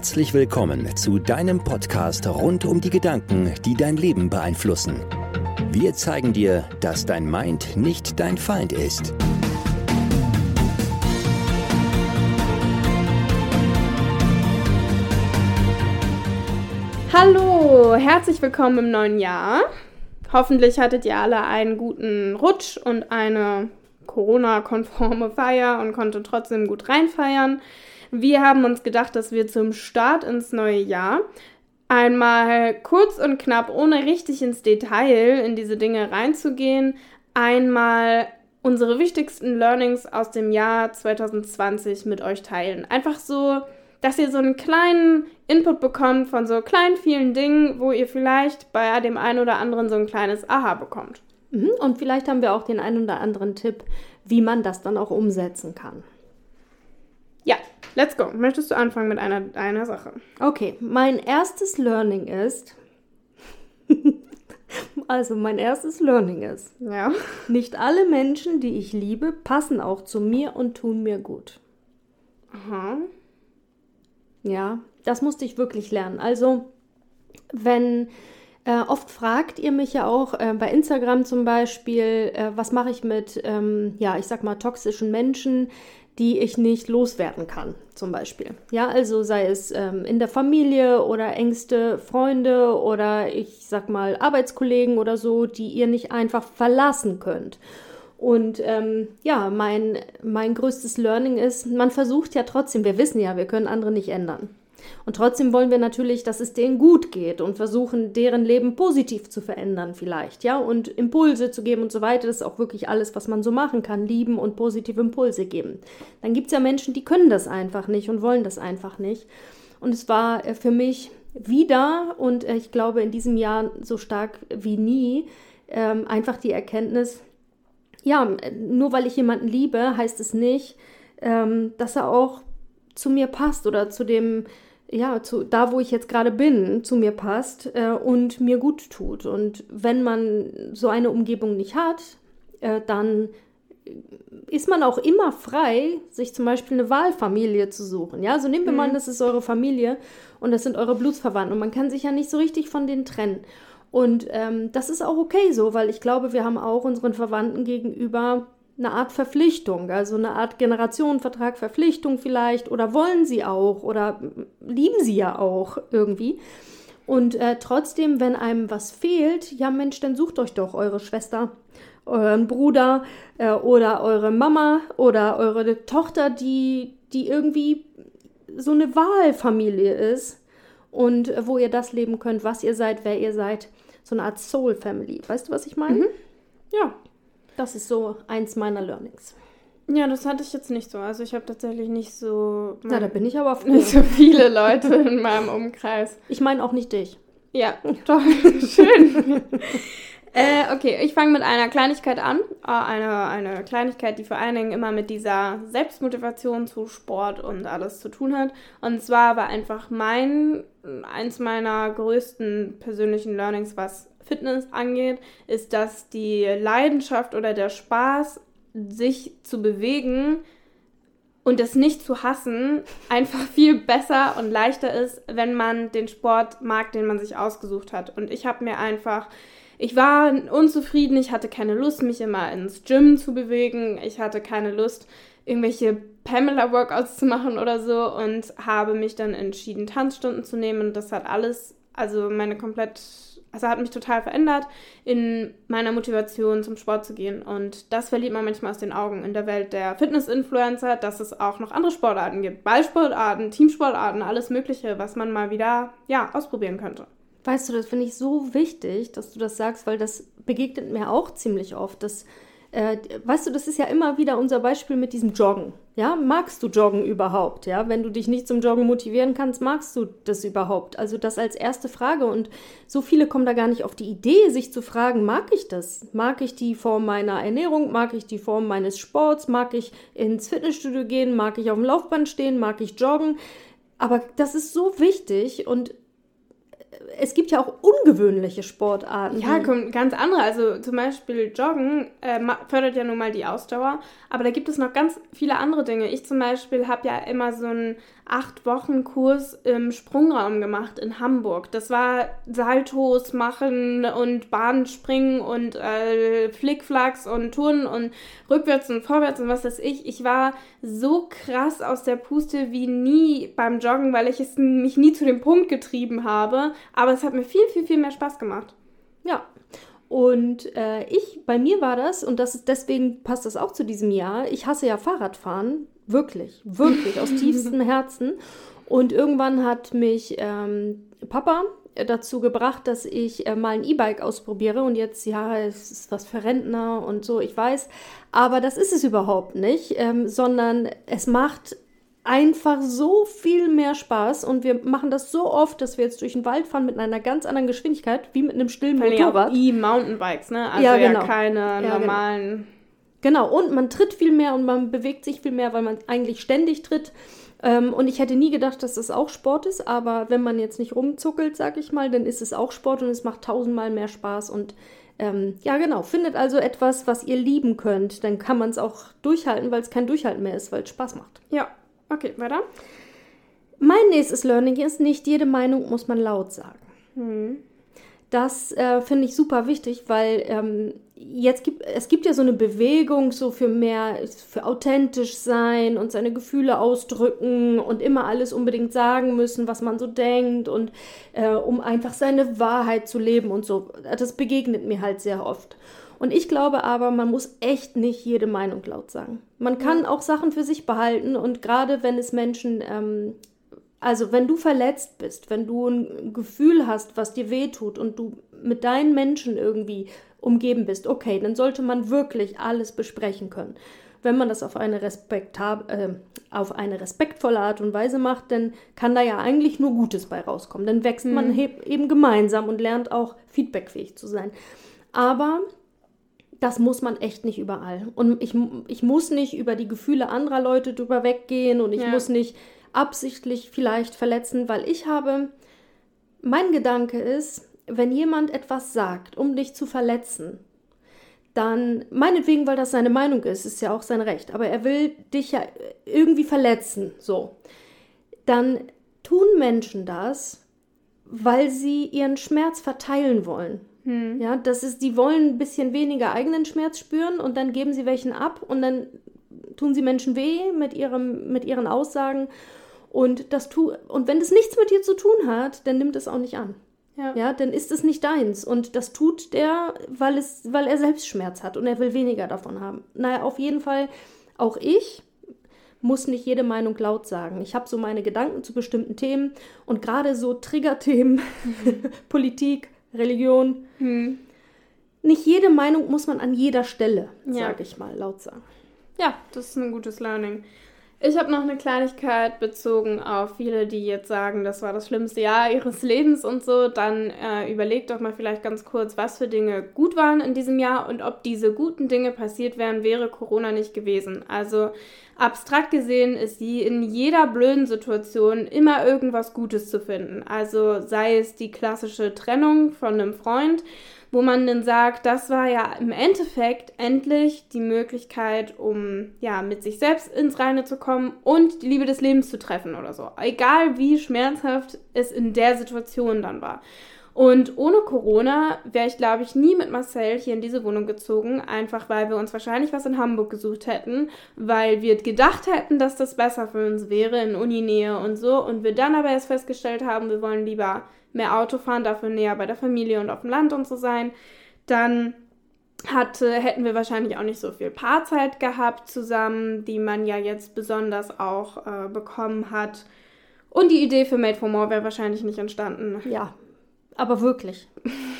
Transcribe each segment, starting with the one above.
Herzlich willkommen zu deinem Podcast rund um die Gedanken, die dein Leben beeinflussen. Wir zeigen dir, dass dein Mind nicht dein Feind ist. Hallo, herzlich willkommen im neuen Jahr. Hoffentlich hattet ihr alle einen guten Rutsch und eine Corona-konforme Feier und konntet trotzdem gut reinfeiern. Wir haben uns gedacht, dass wir zum Start ins neue Jahr einmal kurz und knapp, ohne richtig ins Detail in diese Dinge reinzugehen, einmal unsere wichtigsten Learnings aus dem Jahr 2020 mit euch teilen. Einfach so, dass ihr so einen kleinen Input bekommt von so kleinen vielen Dingen, wo ihr vielleicht bei dem einen oder anderen so ein kleines Aha bekommt. Mhm, und vielleicht haben wir auch den einen oder anderen Tipp, wie man das dann auch umsetzen kann. Let's go. Möchtest du anfangen mit einer, einer Sache? Okay, mein erstes Learning ist. also, mein erstes Learning ist. Ja. Nicht alle Menschen, die ich liebe, passen auch zu mir und tun mir gut. Aha. Ja, das musste ich wirklich lernen. Also, wenn äh, oft fragt ihr mich ja auch äh, bei Instagram zum Beispiel, äh, was mache ich mit, ähm, ja, ich sag mal, toxischen Menschen, die ich nicht loswerden kann, zum Beispiel. Ja, also sei es ähm, in der Familie oder engste Freunde oder ich sag mal Arbeitskollegen oder so, die ihr nicht einfach verlassen könnt. Und ähm, ja, mein, mein größtes Learning ist, man versucht ja trotzdem, wir wissen ja, wir können andere nicht ändern. Und trotzdem wollen wir natürlich, dass es denen gut geht und versuchen, deren Leben positiv zu verändern vielleicht, ja, und Impulse zu geben und so weiter. Das ist auch wirklich alles, was man so machen kann, lieben und positive Impulse geben. Dann gibt es ja Menschen, die können das einfach nicht und wollen das einfach nicht. Und es war äh, für mich wieder und äh, ich glaube in diesem Jahr so stark wie nie ähm, einfach die Erkenntnis, ja, nur weil ich jemanden liebe, heißt es nicht, ähm, dass er auch zu mir passt oder zu dem, ja, zu, da wo ich jetzt gerade bin, zu mir passt äh, und mir gut tut. Und wenn man so eine Umgebung nicht hat, äh, dann ist man auch immer frei, sich zum Beispiel eine Wahlfamilie zu suchen. Ja, also nehmen wir mhm. mal, das ist eure Familie und das sind eure Blutsverwandten und man kann sich ja nicht so richtig von denen trennen. Und ähm, das ist auch okay so, weil ich glaube, wir haben auch unseren Verwandten gegenüber eine Art Verpflichtung, also eine Art Generationenvertrag, Verpflichtung vielleicht, oder wollen sie auch, oder lieben sie ja auch irgendwie. Und äh, trotzdem, wenn einem was fehlt, ja Mensch, dann sucht euch doch eure Schwester, euren Bruder äh, oder eure Mama oder eure Tochter, die, die irgendwie so eine Wahlfamilie ist und äh, wo ihr das leben könnt, was ihr seid, wer ihr seid. So eine Art Soul Family. Weißt du, was ich meine? Mhm. Ja, das ist so eins meiner Learnings. Ja, das hatte ich jetzt nicht so. Also ich habe tatsächlich nicht so. Na, da bin ich aber froh. Nicht so viele Leute in meinem Umkreis. Ich meine auch nicht dich. Ja, doch. Schön. äh, okay, ich fange mit einer Kleinigkeit an. Äh, eine, eine Kleinigkeit, die vor allen Dingen immer mit dieser Selbstmotivation zu Sport und alles zu tun hat. Und zwar war einfach mein, eins meiner größten persönlichen Learnings, was Fitness angeht, ist, dass die Leidenschaft oder der Spaß, sich zu bewegen und es nicht zu hassen, einfach viel besser und leichter ist, wenn man den Sport mag, den man sich ausgesucht hat. Und ich habe mir einfach, ich war unzufrieden, ich hatte keine Lust, mich immer ins Gym zu bewegen, ich hatte keine Lust, irgendwelche Pamela-Workouts zu machen oder so und habe mich dann entschieden, Tanzstunden zu nehmen. Und das hat alles, also meine komplett also hat mich total verändert in meiner Motivation zum Sport zu gehen. Und das verliert man manchmal aus den Augen in der Welt der Fitness-Influencer, dass es auch noch andere Sportarten gibt. Ballsportarten, Teamsportarten, alles Mögliche, was man mal wieder, ja, ausprobieren könnte. Weißt du, das finde ich so wichtig, dass du das sagst, weil das begegnet mir auch ziemlich oft, dass äh, weißt du, das ist ja immer wieder unser Beispiel mit diesem Joggen. Ja, magst du Joggen überhaupt? Ja, wenn du dich nicht zum Joggen motivieren kannst, magst du das überhaupt? Also das als erste Frage. Und so viele kommen da gar nicht auf die Idee, sich zu fragen, mag ich das? Mag ich die Form meiner Ernährung? Mag ich die Form meines Sports? Mag ich ins Fitnessstudio gehen? Mag ich auf dem Laufband stehen? Mag ich joggen? Aber das ist so wichtig und es gibt ja auch ungewöhnliche Sportarten. Ja, ganz andere. Also zum Beispiel Joggen äh, fördert ja nun mal die Ausdauer, aber da gibt es noch ganz viele andere Dinge. Ich zum Beispiel habe ja immer so einen acht Wochen Kurs im Sprungraum gemacht in Hamburg. Das war Saltos machen und Bahnspringen und äh, Flickflacks und Turnen und rückwärts und vorwärts und was weiß ich. Ich war so krass aus der Puste wie nie beim Joggen, weil ich es mich nie zu dem Punkt getrieben habe. Aber es hat mir viel, viel, viel mehr Spaß gemacht. Ja. Und äh, ich, bei mir war das, und das ist, deswegen passt das auch zu diesem Jahr, ich hasse ja Fahrradfahren, wirklich, wirklich, aus tiefstem Herzen. Und irgendwann hat mich ähm, Papa dazu gebracht, dass ich äh, mal ein E-Bike ausprobiere. Und jetzt, ja, es ist was für Rentner und so, ich weiß. Aber das ist es überhaupt nicht, ähm, sondern es macht einfach so viel mehr Spaß und wir machen das so oft, dass wir jetzt durch den Wald fahren mit einer ganz anderen Geschwindigkeit, wie mit einem stillen Motorrad. E-Mountainbikes, ne? Also Ja, ja, genau. keine Ja, genau. normalen. Genau, und man tritt viel mehr und man bewegt sich viel mehr, weil man eigentlich ständig tritt. Ähm, und ich hätte nie gedacht, dass das auch Sport ist, aber wenn man jetzt nicht rumzuckelt, sag ich mal, dann ist es auch Sport und es macht tausendmal mehr Spaß. Und ähm, ja, genau, findet also etwas, was ihr lieben könnt, dann kann man es auch durchhalten, weil es kein Durchhalten mehr ist, weil es Spaß macht. Ja, okay, weiter. Mein nächstes Learning ist, nicht jede Meinung muss man laut sagen. Das äh, finde ich super wichtig, weil ähm, jetzt gibt es gibt ja so eine Bewegung so für mehr für authentisch sein und seine Gefühle ausdrücken und immer alles unbedingt sagen müssen, was man so denkt und äh, um einfach seine Wahrheit zu leben und so. Das begegnet mir halt sehr oft. Und ich glaube aber, man muss echt nicht jede Meinung laut sagen. Man kann auch Sachen für sich behalten und gerade wenn es Menschen ähm, also wenn du verletzt bist, wenn du ein Gefühl hast, was dir wehtut und du mit deinen Menschen irgendwie umgeben bist, okay, dann sollte man wirklich alles besprechen können. Wenn man das auf eine, respektab äh, auf eine respektvolle Art und Weise macht, dann kann da ja eigentlich nur Gutes bei rauskommen. Dann wächst man heb- eben gemeinsam und lernt auch feedbackfähig zu sein. Aber das muss man echt nicht überall. Und ich, ich muss nicht über die Gefühle anderer Leute drüber weggehen und ich Ja. muss nicht absichtlich vielleicht verletzen, weil ich habe, mein Gedanke ist, wenn jemand etwas sagt, um dich zu verletzen, dann, meinetwegen, weil das seine Meinung ist, ist ja auch sein Recht, aber er will dich ja irgendwie verletzen, so, dann tun Menschen das, weil sie ihren Schmerz verteilen wollen. Ja, das ist, die wollen ein bisschen weniger eigenen Schmerz spüren und dann geben sie welchen ab und dann tun sie Menschen weh mit, ihrem, mit ihren Aussagen. Und, das tu und wenn das nichts mit dir zu tun hat, dann nimmt es auch nicht an. Ja. Ja, dann ist es nicht deins. Und das tut der, weil, es, weil er selbst Schmerz hat und er will weniger davon haben. Naja, auf jeden Fall, auch ich muss nicht jede Meinung laut sagen. Ich habe so meine Gedanken zu bestimmten Themen und gerade so Triggerthemen, Politik, Religion. Nicht jede Meinung muss man an jeder Stelle, Ja. sage ich mal, laut sagen. Ja, das ist ein gutes Learning. Ich habe noch eine Kleinigkeit bezogen auf viele, die jetzt sagen, das war das schlimmste Jahr ihres Lebens und so. Dann äh, überlegt doch mal vielleicht ganz kurz, was für Dinge gut waren in diesem Jahr und ob diese guten Dinge passiert wären, wäre Corona nicht gewesen. Also abstrakt gesehen ist sie in jeder blöden Situation immer irgendwas Gutes zu finden. Also sei es die klassische Trennung von einem Freund wo man dann sagt, das war ja im Endeffekt endlich die Möglichkeit, um ja mit sich selbst ins Reine zu kommen und die Liebe des Lebens zu treffen oder so. Egal wie schmerzhaft es in der Situation dann war. Und ohne Corona wäre ich, glaube ich, nie mit Marcel hier in diese Wohnung gezogen, einfach weil wir uns wahrscheinlich was in Hamburg gesucht hätten, weil wir gedacht hätten, dass das besser für uns wäre in Uninähe und so. Und wir dann aber erst festgestellt haben, wir wollen lieber mehr Auto fahren, dafür näher bei der Familie und auf dem Land und so sein. Dann hatte, hätten wir wahrscheinlich auch nicht so viel Paarzeit gehabt zusammen, die man ja jetzt besonders auch äh, bekommen hat. Und die Idee für Made for More wäre wahrscheinlich nicht entstanden. Ja, aber wirklich.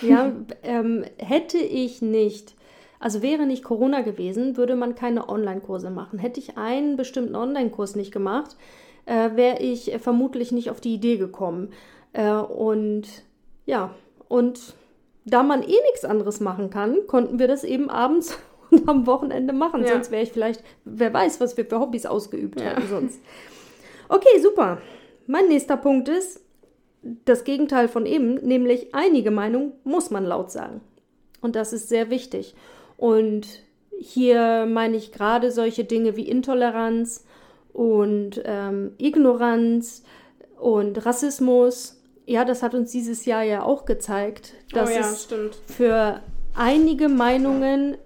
Ja, ähm, hätte ich nicht, also wäre nicht Corona gewesen, würde man keine Online-Kurse machen. Hätte ich einen bestimmten Online-Kurs nicht gemacht, äh, wäre ich vermutlich nicht auf die Idee gekommen. Äh, und ja, und da man eh nichts anderes machen kann, konnten wir das eben abends und am Wochenende machen. Ja. Sonst wäre ich vielleicht, wer weiß, was wir für Hobbys ausgeübt Ja. hätten sonst. Okay, super. Mein nächster Punkt ist, das Gegenteil von eben, nämlich einige Meinungen muss man laut sagen. Und das ist sehr wichtig. Und hier meine ich gerade solche Dinge wie Intoleranz und ähm, Ignoranz und Rassismus. Ja, das hat uns dieses Jahr ja auch gezeigt, dass oh ja, es stimmt. für einige Meinungen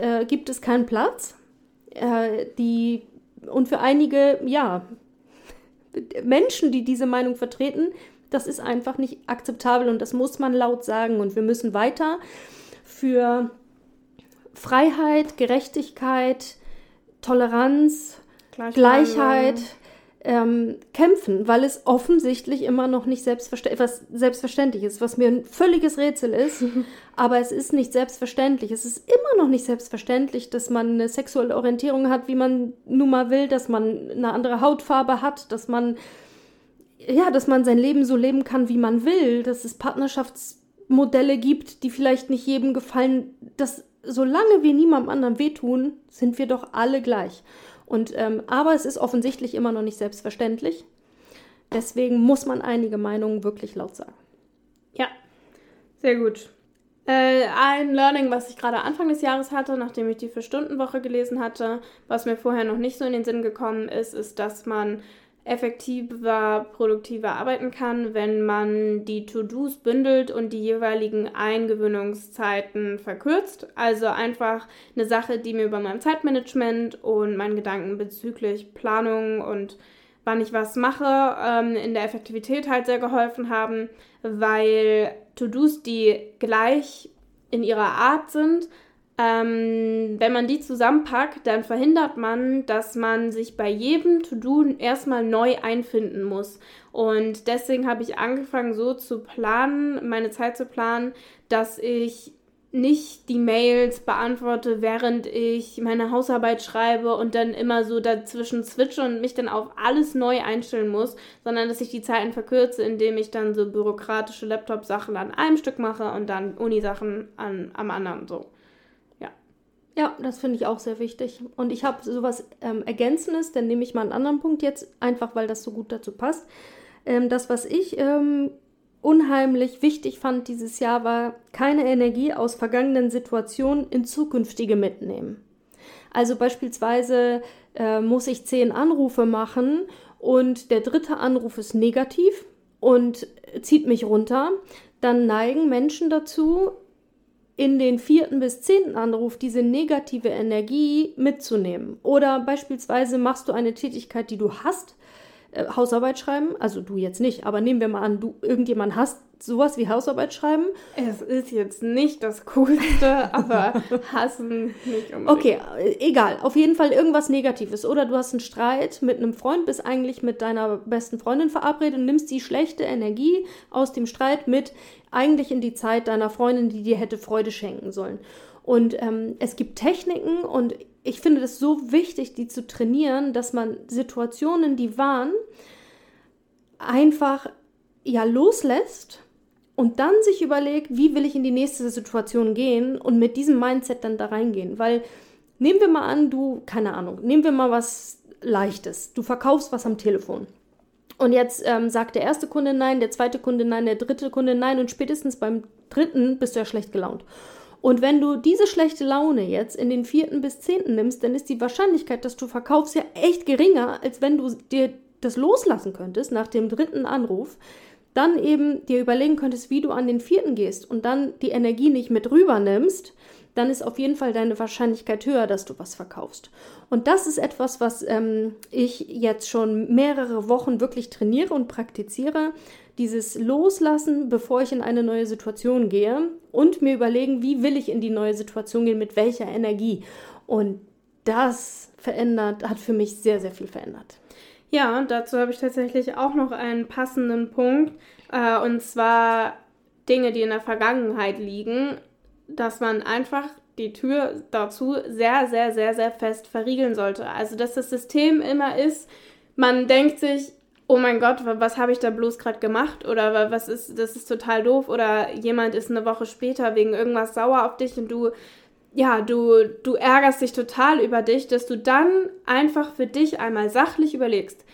äh, gibt es keinen Platz. Äh, die, und für einige, ja, Menschen, die diese Meinung vertreten, das ist einfach nicht akzeptabel und das muss man laut sagen. Und wir müssen weiter für Freiheit, Gerechtigkeit, Toleranz, Gleichheit ähm, kämpfen, weil es offensichtlich immer noch nicht selbstverständlich, was selbstverständlich ist, was mir ein völliges Rätsel ist. aber es ist nicht selbstverständlich. Es ist immer noch nicht selbstverständlich, dass man eine sexuelle Orientierung hat, wie man nun mal will, dass man eine andere Hautfarbe hat, dass man ja, dass man sein Leben so leben kann, wie man will, dass es Partnerschaftsmodelle gibt, die vielleicht nicht jedem gefallen, dass solange wir niemandem anderen wehtun, sind wir doch alle gleich. Und, ähm, aber es ist offensichtlich immer noch nicht selbstverständlich. Deswegen muss man einige Meinungen wirklich laut sagen. Ja, sehr gut. Äh, ein Learning, was ich gerade Anfang des Jahres hatte, nachdem ich die Vier-Stunden-Woche gelesen hatte, was mir vorher noch nicht so in den Sinn gekommen ist, ist, dass man effektiver, produktiver arbeiten kann, wenn man die To-Dos bündelt und die jeweiligen Eingewöhnungszeiten verkürzt. Also einfach eine Sache, die mir über mein Zeitmanagement und meinen Gedanken bezüglich Planung und wann ich was mache, ähm, in der Effektivität halt sehr geholfen haben, weil To-Dos, die gleich in ihrer Art sind, ähm, wenn man die zusammenpackt, dann verhindert man, dass man sich bei jedem To-Do erstmal neu einfinden muss. Und deswegen habe ich angefangen, so zu planen, meine Zeit zu planen, dass ich nicht die Mails beantworte, während ich meine Hausarbeit schreibe und dann immer so dazwischen switche und mich dann auf alles neu einstellen muss, sondern dass ich die Zeiten verkürze, indem ich dann so bürokratische Laptop-Sachen an einem Stück mache und dann Uni-Sachen an, am anderen so. Ja, das finde ich auch sehr wichtig. Und ich habe sowas ähm, Ergänzendes, dann nehme ich mal einen anderen Punkt jetzt, einfach weil das so gut dazu passt. Ähm, das, was ich ähm, unheimlich wichtig fand dieses Jahr, war keine Energie aus vergangenen Situationen in zukünftige mitnehmen. Also beispielsweise äh, muss ich zehn Anrufe machen und der dritte Anruf ist negativ und zieht mich runter. Dann neigen Menschen dazu, in den vierten bis zehnten Anruf diese negative Energie mitzunehmen. Oder beispielsweise machst du eine Tätigkeit, die du hast, äh, Hausarbeit schreiben, also du jetzt nicht, aber nehmen wir mal an, du irgendjemand hast sowas wie Hausarbeit schreiben. Es ist jetzt nicht das Coolste, aber hassen nicht unbedingt. Okay, äh, egal. Auf jeden Fall irgendwas Negatives. Oder du hast einen Streit mit einem Freund, bist eigentlich mit deiner besten Freundin verabredet und nimmst die schlechte Energie aus dem Streit mit eigentlich in die Zeit deiner Freundin, die dir hätte Freude schenken sollen. Und ähm, es gibt Techniken und ich finde das so wichtig, die zu trainieren, dass man Situationen, die waren, einfach ja loslässt und dann sich überlegt, wie will ich in die nächste Situation gehen und mit diesem Mindset dann da reingehen. Weil nehmen wir mal an, du, keine Ahnung, nehmen wir mal was Leichtes. Du verkaufst was am Telefon. Und jetzt ähm, sagt der erste Kunde nein, der zweite Kunde nein, der dritte Kunde nein und spätestens beim dritten bist du ja schlecht gelaunt. Und wenn du diese schlechte Laune jetzt in den vierten bis zehnten nimmst, dann ist die Wahrscheinlichkeit, dass du verkaufst, ja echt geringer, als wenn du dir das loslassen könntest nach dem dritten Anruf. Dann eben dir überlegen könntest, wie du an den vierten gehst und dann die Energie nicht mit rüber nimmst, dann ist auf jeden Fall deine Wahrscheinlichkeit höher, dass du was verkaufst. Und das ist etwas, was ähm, ich jetzt schon mehrere Wochen wirklich trainiere und praktiziere dieses Loslassen, bevor ich in eine neue Situation gehe und mir überlegen, wie will ich in die neue Situation gehen, mit welcher Energie. Und das verändert, hat für mich sehr, sehr viel verändert. Ja, dazu habe ich tatsächlich auch noch einen passenden Punkt. Äh, und zwar Dinge, die in der Vergangenheit liegen, dass man einfach die Tür dazu sehr, sehr, sehr, sehr fest verriegeln sollte. Also, dass das System immer ist, man denkt sich, oh mein Gott, was habe ich da bloß gerade gemacht? Oder was ist, das ist total doof. Oder jemand ist eine Woche später wegen irgendwas sauer auf dich und du, ja, du, du ärgerst dich total über dich, dass du dann einfach für dich einmal sachlich überlegst,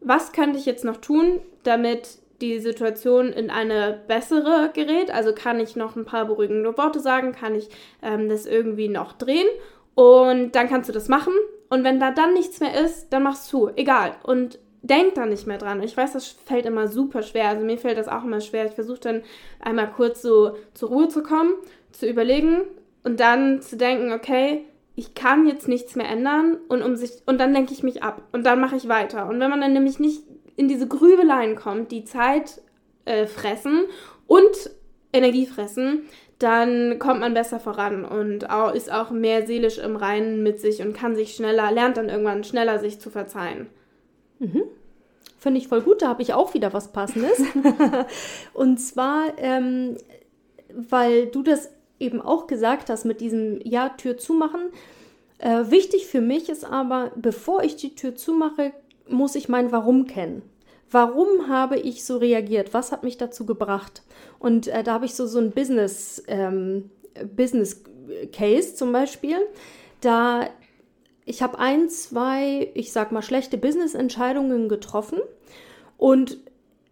was könnte ich jetzt noch tun, damit die Situation in eine bessere gerät. Also kann ich noch ein paar beruhigende Worte sagen, kann ich ähm, das irgendwie noch drehen und dann kannst du das machen. Und wenn da dann nichts mehr ist, dann machst du, egal. Und denk da nicht mehr dran. Ich weiß, das fällt immer super schwer. Also mir fällt das auch immer schwer. Ich versuche dann einmal kurz so zur Ruhe zu kommen, zu überlegen und dann zu denken, okay, ich kann jetzt nichts mehr ändern und um sich und dann lenke ich mich ab und dann mache ich weiter. Und wenn man dann nämlich nicht in diese Grübeleien kommt, die Zeit äh, fressen und Energie fressen, dann kommt man besser voran und ist auch mehr seelisch im Reinen mit sich und kann sich schneller, lernt dann irgendwann schneller sich zu verzeihen. Mhm. Finde ich voll gut, da habe ich auch wieder was Passendes. und zwar, ähm, weil du das eben auch gesagt hast mit diesem Ja, Tür zumachen. Äh, wichtig für mich ist aber, bevor ich die Tür zumache, muss ich mein Warum kennen. Warum habe ich so reagiert? Was hat mich dazu gebracht? Und äh, da habe ich so, so ein Business, ähm, Business Case zum Beispiel. Da ich habe ein, zwei, ich sag mal, schlechte Business-Entscheidungen getroffen und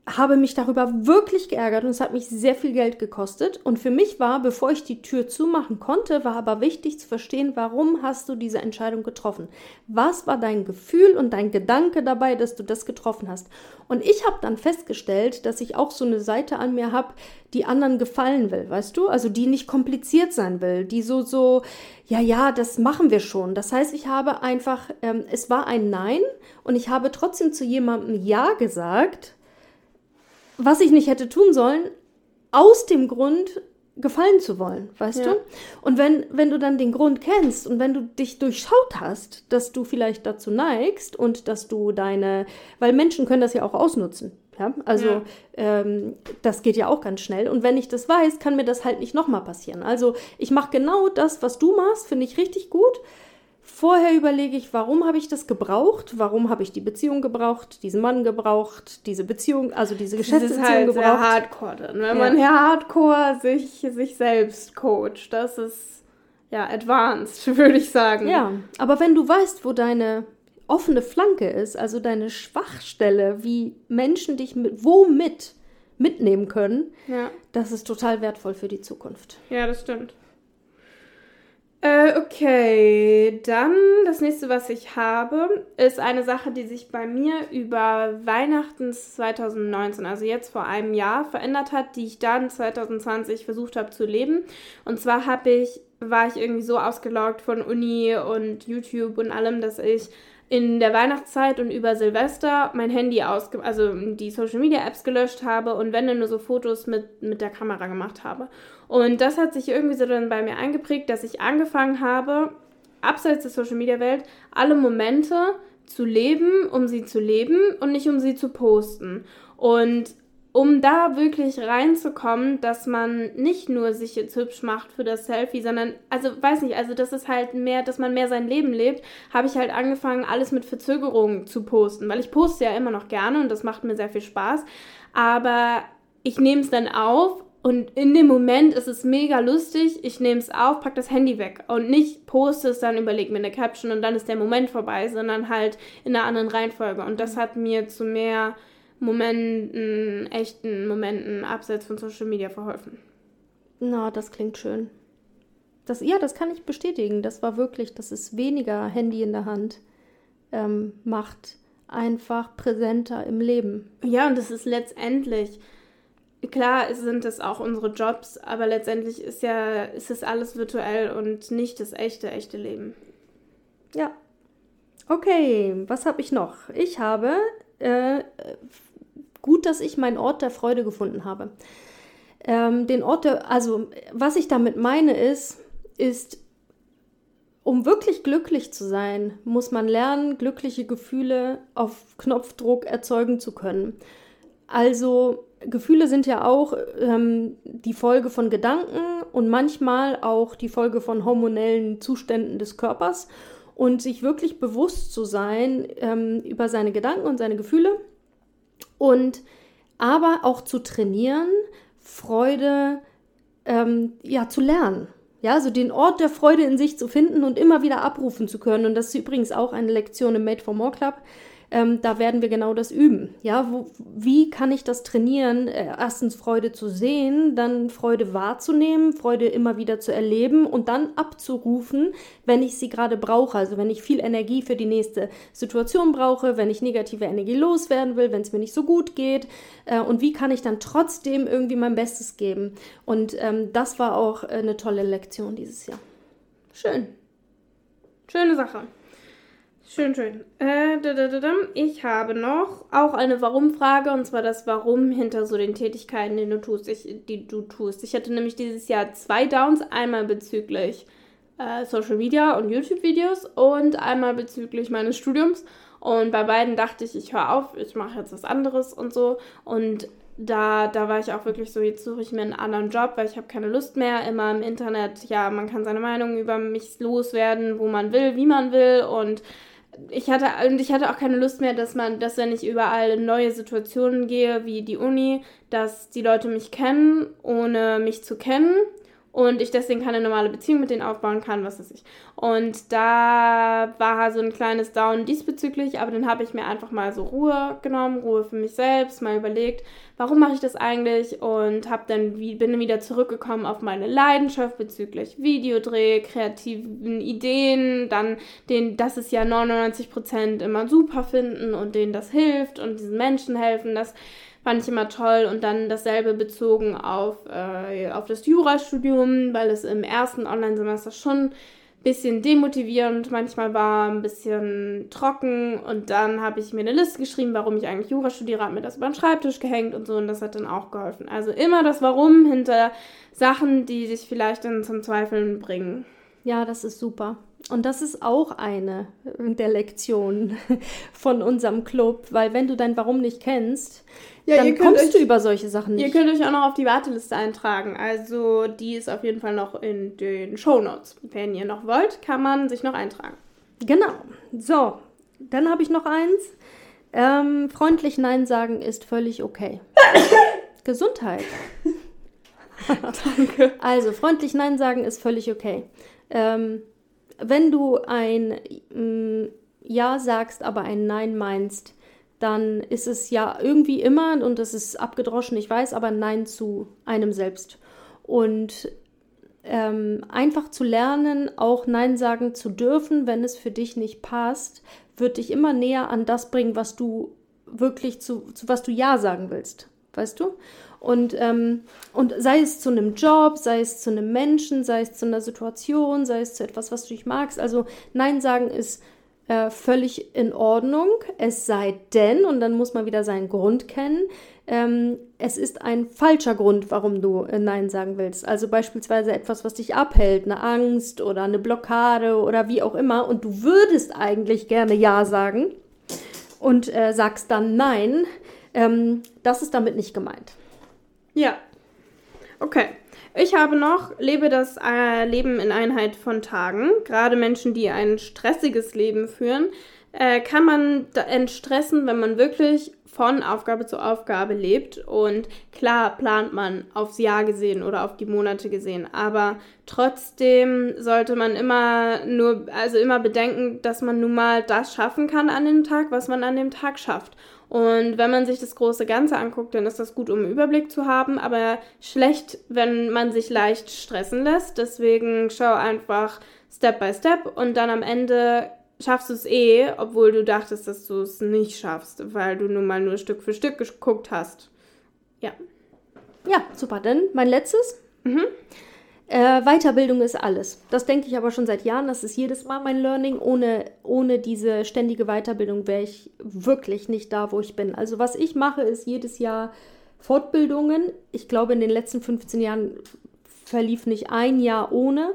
habe mich darüber wirklich geärgert und es hat mich sehr viel Geld gekostet. Und für mich war, bevor ich die Tür zumachen konnte, war aber wichtig zu verstehen, warum hast du diese Entscheidung getroffen? Was war dein Gefühl und dein Gedanke dabei, dass du das getroffen hast? Und ich habe dann festgestellt, dass ich auch so eine Seite an mir habe, die anderen gefallen will, weißt du? Also die nicht kompliziert sein will, die so, so, ja, ja, das machen wir schon. Das heißt, ich habe einfach, ähm, es war ein Nein und ich habe trotzdem zu jemandem Ja gesagt, was ich nicht hätte tun sollen, aus dem Grund gefallen zu wollen, weißt ja. du? Und wenn, wenn du dann den Grund kennst und wenn du dich durchschaut hast, dass du vielleicht dazu neigst und dass du deine, weil Menschen können das ja auch ausnutzen. Ja, also ja. Ähm, das geht ja auch ganz schnell. Und wenn ich das weiß, kann mir das halt nicht nochmal passieren. Also ich mache genau das, was du machst, finde ich richtig gut. Vorher überlege ich, warum habe ich das gebraucht? Warum habe ich die Beziehung gebraucht, diesen Mann gebraucht, diese Beziehung, also diese Geschäftsbeziehung das ist halt gebraucht? Sehr hardcore dann. Wenn ja. man ja hardcore sich, sich selbst coacht, das ist ja advanced, würde ich sagen. Ja, aber wenn du weißt, wo deine offene Flanke ist, also deine Schwachstelle, wie Menschen dich mit, womit mitnehmen können, ja. das ist total wertvoll für die Zukunft. Ja, das stimmt. Äh, okay, dann das nächste, was ich habe, ist eine Sache, die sich bei mir über Weihnachten 2019, also jetzt vor einem Jahr, verändert hat, die ich dann 2020 versucht habe zu leben. Und zwar habe ich, war ich irgendwie so ausgelaugt von Uni und YouTube und allem, dass ich in der Weihnachtszeit und über Silvester mein Handy aus, also die Social Media Apps gelöscht habe und wenn dann nur so Fotos mit, mit der Kamera gemacht habe. Und das hat sich irgendwie so dann bei mir eingeprägt, dass ich angefangen habe, abseits der Social Media Welt, alle Momente zu leben, um sie zu leben und nicht um sie zu posten. Und um da wirklich reinzukommen, dass man nicht nur sich jetzt hübsch macht für das Selfie, sondern, also weiß nicht, also das ist halt mehr, dass man mehr sein Leben lebt, habe ich halt angefangen, alles mit Verzögerung zu posten, weil ich poste ja immer noch gerne und das macht mir sehr viel Spaß, aber ich nehme es dann auf und in dem Moment ist es mega lustig, ich nehme es auf, pack das Handy weg und nicht poste es, dann überlege mir eine Caption und dann ist der Moment vorbei, sondern halt in einer anderen Reihenfolge. Und das hat mir zu mehr Momenten, echten Momenten abseits von Social Media verholfen. Na, das klingt schön. Das, ja, das kann ich bestätigen. Das war wirklich, dass es weniger Handy in der Hand ähm, macht, einfach präsenter im Leben. Ja, und das ist letztendlich, klar sind das auch unsere Jobs, aber letztendlich ist ja, ist es alles virtuell und nicht das echte, echte Leben. Ja. Okay, was habe ich noch? Ich habe äh, gut, dass ich meinen Ort der Freude gefunden habe. Ähm, den Ort der, also was ich damit meine ist, ist, um wirklich glücklich zu sein, muss man lernen, glückliche Gefühle auf Knopfdruck erzeugen zu können. Also Gefühle sind ja auch ähm, die Folge von Gedanken und manchmal auch die Folge von hormonellen Zuständen des Körpers. Und sich wirklich bewusst zu sein ähm, über seine Gedanken und seine Gefühle und aber auch zu trainieren, Freude ähm, ja zu lernen. Ja, also den Ort der Freude in sich zu finden und immer wieder abrufen zu können. Und das ist übrigens auch eine Lektion im Made for More Club. Ähm, da werden wir genau das üben. Ja, wo, wie kann ich das trainieren? Äh, erstens Freude zu sehen, dann Freude wahrzunehmen, Freude immer wieder zu erleben und dann abzurufen, wenn ich sie gerade brauche. Also wenn ich viel Energie für die nächste Situation brauche, wenn ich negative Energie loswerden will, wenn es mir nicht so gut geht. Äh, und wie kann ich dann trotzdem irgendwie mein Bestes geben? Und ähm, das war auch eine tolle Lektion dieses Jahr. Schön. Schöne Sache. Schön, schön. Äh, ich habe noch auch eine Warum-Frage und zwar das Warum hinter so den Tätigkeiten, die du tust. Ich, die du tust. Ich hatte nämlich dieses Jahr zwei Downs, einmal bezüglich äh, Social Media und YouTube-Videos und einmal bezüglich meines Studiums. Und bei beiden dachte ich, ich höre auf, ich mache jetzt was anderes und so. Und da, da war ich auch wirklich so, jetzt suche ich mir einen anderen Job, weil ich habe keine Lust mehr. Immer im Internet, ja, man kann seine Meinung über mich loswerden, wo man will, wie man will. Und ich hatte und ich hatte auch keine Lust mehr, dass man, dass wenn ich überall in neue Situationen gehe, wie die Uni, dass die Leute mich kennen, ohne mich zu kennen und ich deswegen keine normale Beziehung mit denen aufbauen kann, was weiß ich. Und da war so ein kleines Down diesbezüglich, aber dann habe ich mir einfach mal so Ruhe genommen, Ruhe für mich selbst, mal überlegt, warum mache ich das eigentlich und habe dann wie, bin dann wieder zurückgekommen auf meine Leidenschaft bezüglich Videodreh, kreativen Ideen, dann den, das ist ja 99% immer super finden und denen das hilft und diesen Menschen helfen, das fand ich immer toll. Und dann dasselbe bezogen auf, äh, auf das Jurastudium, weil es im ersten Online-Semester schon ein bisschen demotivierend manchmal war, ein bisschen trocken. Und dann habe ich mir eine Liste geschrieben, warum ich eigentlich Jura studiere, habe mir das über den Schreibtisch gehängt und so. Und das hat dann auch geholfen. Also immer das Warum hinter Sachen, die dich vielleicht dann zum Zweifeln bringen. Ja, das ist super. Und das ist auch eine der Lektionen von unserem Club, weil wenn du dein Warum nicht kennst, ja, dann kommst euch, du über solche Sachen nicht. Ihr könnt euch auch noch auf die Warteliste eintragen. Also die ist auf jeden Fall noch in den Show Notes. Wenn ihr noch wollt, kann man sich noch eintragen. Genau. So, dann habe ich noch eins. Ähm, freundlich Nein sagen ist völlig okay. Gesundheit. Danke. Also, freundlich Nein sagen ist völlig okay. Ähm, wenn du ein mm, Ja sagst, aber ein Nein meinst, dann ist es ja irgendwie immer, und das ist abgedroschen, ich weiß, aber Nein zu einem selbst. Und ähm, einfach zu lernen, auch Nein sagen zu dürfen, wenn es für dich nicht passt, wird dich immer näher an das bringen, was du wirklich zu, zu was du Ja sagen willst. Weißt du? Und, ähm, und sei es zu einem Job, sei es zu einem Menschen, sei es zu einer Situation, sei es zu etwas, was du nicht magst. Also Nein sagen ist äh, völlig in Ordnung, es sei denn, und dann muss man wieder seinen Grund kennen, ähm, es ist ein falscher Grund, warum du äh, Nein sagen willst. Also beispielsweise etwas, was dich abhält, eine Angst oder eine Blockade oder wie auch immer, und du würdest eigentlich gerne Ja sagen und äh, sagst dann Nein. Ähm, das ist damit nicht gemeint. Ja. Okay. Ich habe noch, lebe das äh, Leben in Einheit von Tagen. Gerade Menschen, die ein stressiges Leben führen, äh, kann man entstressen, wenn man wirklich von Aufgabe zu Aufgabe lebt. Und klar plant man aufs Jahr gesehen oder auf die Monate gesehen. Aber trotzdem sollte man immer nur, also immer bedenken, dass man nun mal das schaffen kann an dem Tag, was man an dem Tag schafft. Und wenn man sich das große Ganze anguckt, dann ist das gut, um einen Überblick zu haben, aber schlecht, wenn man sich leicht stressen lässt. Deswegen schau einfach Step by Step und dann am Ende schaffst du es eh, obwohl du dachtest, dass du es nicht schaffst, weil du nun mal nur Stück für Stück geguckt hast. Ja. Ja, super. Dann mein letztes. Mhm. Äh, Weiterbildung ist alles. Das denke ich aber schon seit Jahren. Das ist jedes Mal mein Learning. Ohne, ohne diese ständige Weiterbildung wäre ich wirklich nicht da, wo ich bin. Also was ich mache, ist jedes Jahr Fortbildungen. Ich glaube, in den letzten 15 Jahren verlief nicht ein Jahr ohne.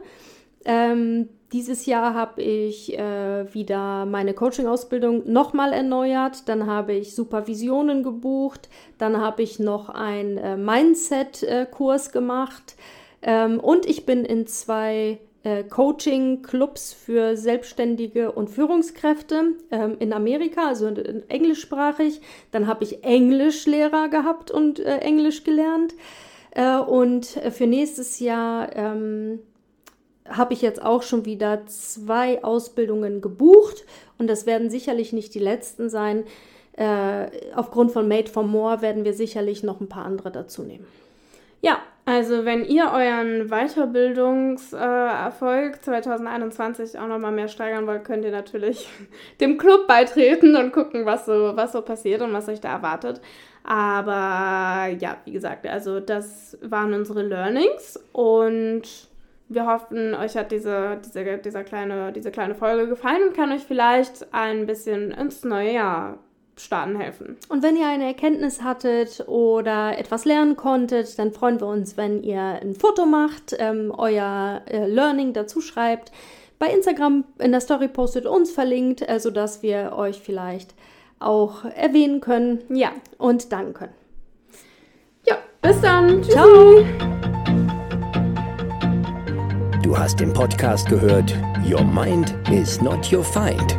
Ähm, dieses Jahr habe ich äh, wieder meine Coaching-Ausbildung nochmal erneuert. Dann habe ich Supervisionen gebucht. Dann habe ich noch einen äh, Mindset-Kurs gemacht. Ähm, und ich bin in zwei äh, Coaching-Clubs für Selbstständige und Führungskräfte ähm, in Amerika, also in, englischsprachig. Dann habe ich Englischlehrer gehabt und äh, Englisch gelernt. Äh, und für nächstes Jahr ähm, habe ich jetzt auch schon wieder zwei Ausbildungen gebucht und das werden sicherlich nicht die letzten sein. Äh, aufgrund von Made for More werden wir sicherlich noch ein paar andere dazu nehmen. Ja, also wenn ihr euren Weiterbildungserfolg äh, 2021 auch nochmal mehr steigern wollt, könnt ihr natürlich dem Club beitreten und gucken, was so, was so passiert und was euch da erwartet. Aber ja, wie gesagt, also das waren unsere Learnings und wir hoffen, euch hat diese, diese, dieser kleine, diese kleine Folge gefallen und kann euch vielleicht ein bisschen ins neue Jahr starten helfen. Und wenn ihr eine Erkenntnis hattet oder etwas lernen konntet, dann freuen wir uns, wenn ihr ein Foto macht, ähm, euer äh, Learning dazu schreibt, bei Instagram in der Story postet, uns verlinkt, äh, sodass wir euch vielleicht auch erwähnen können. Ja. Und danken können. Ja, bis dann. Tschüssi. Ciao. Du hast den Podcast gehört Your Mind is not your find.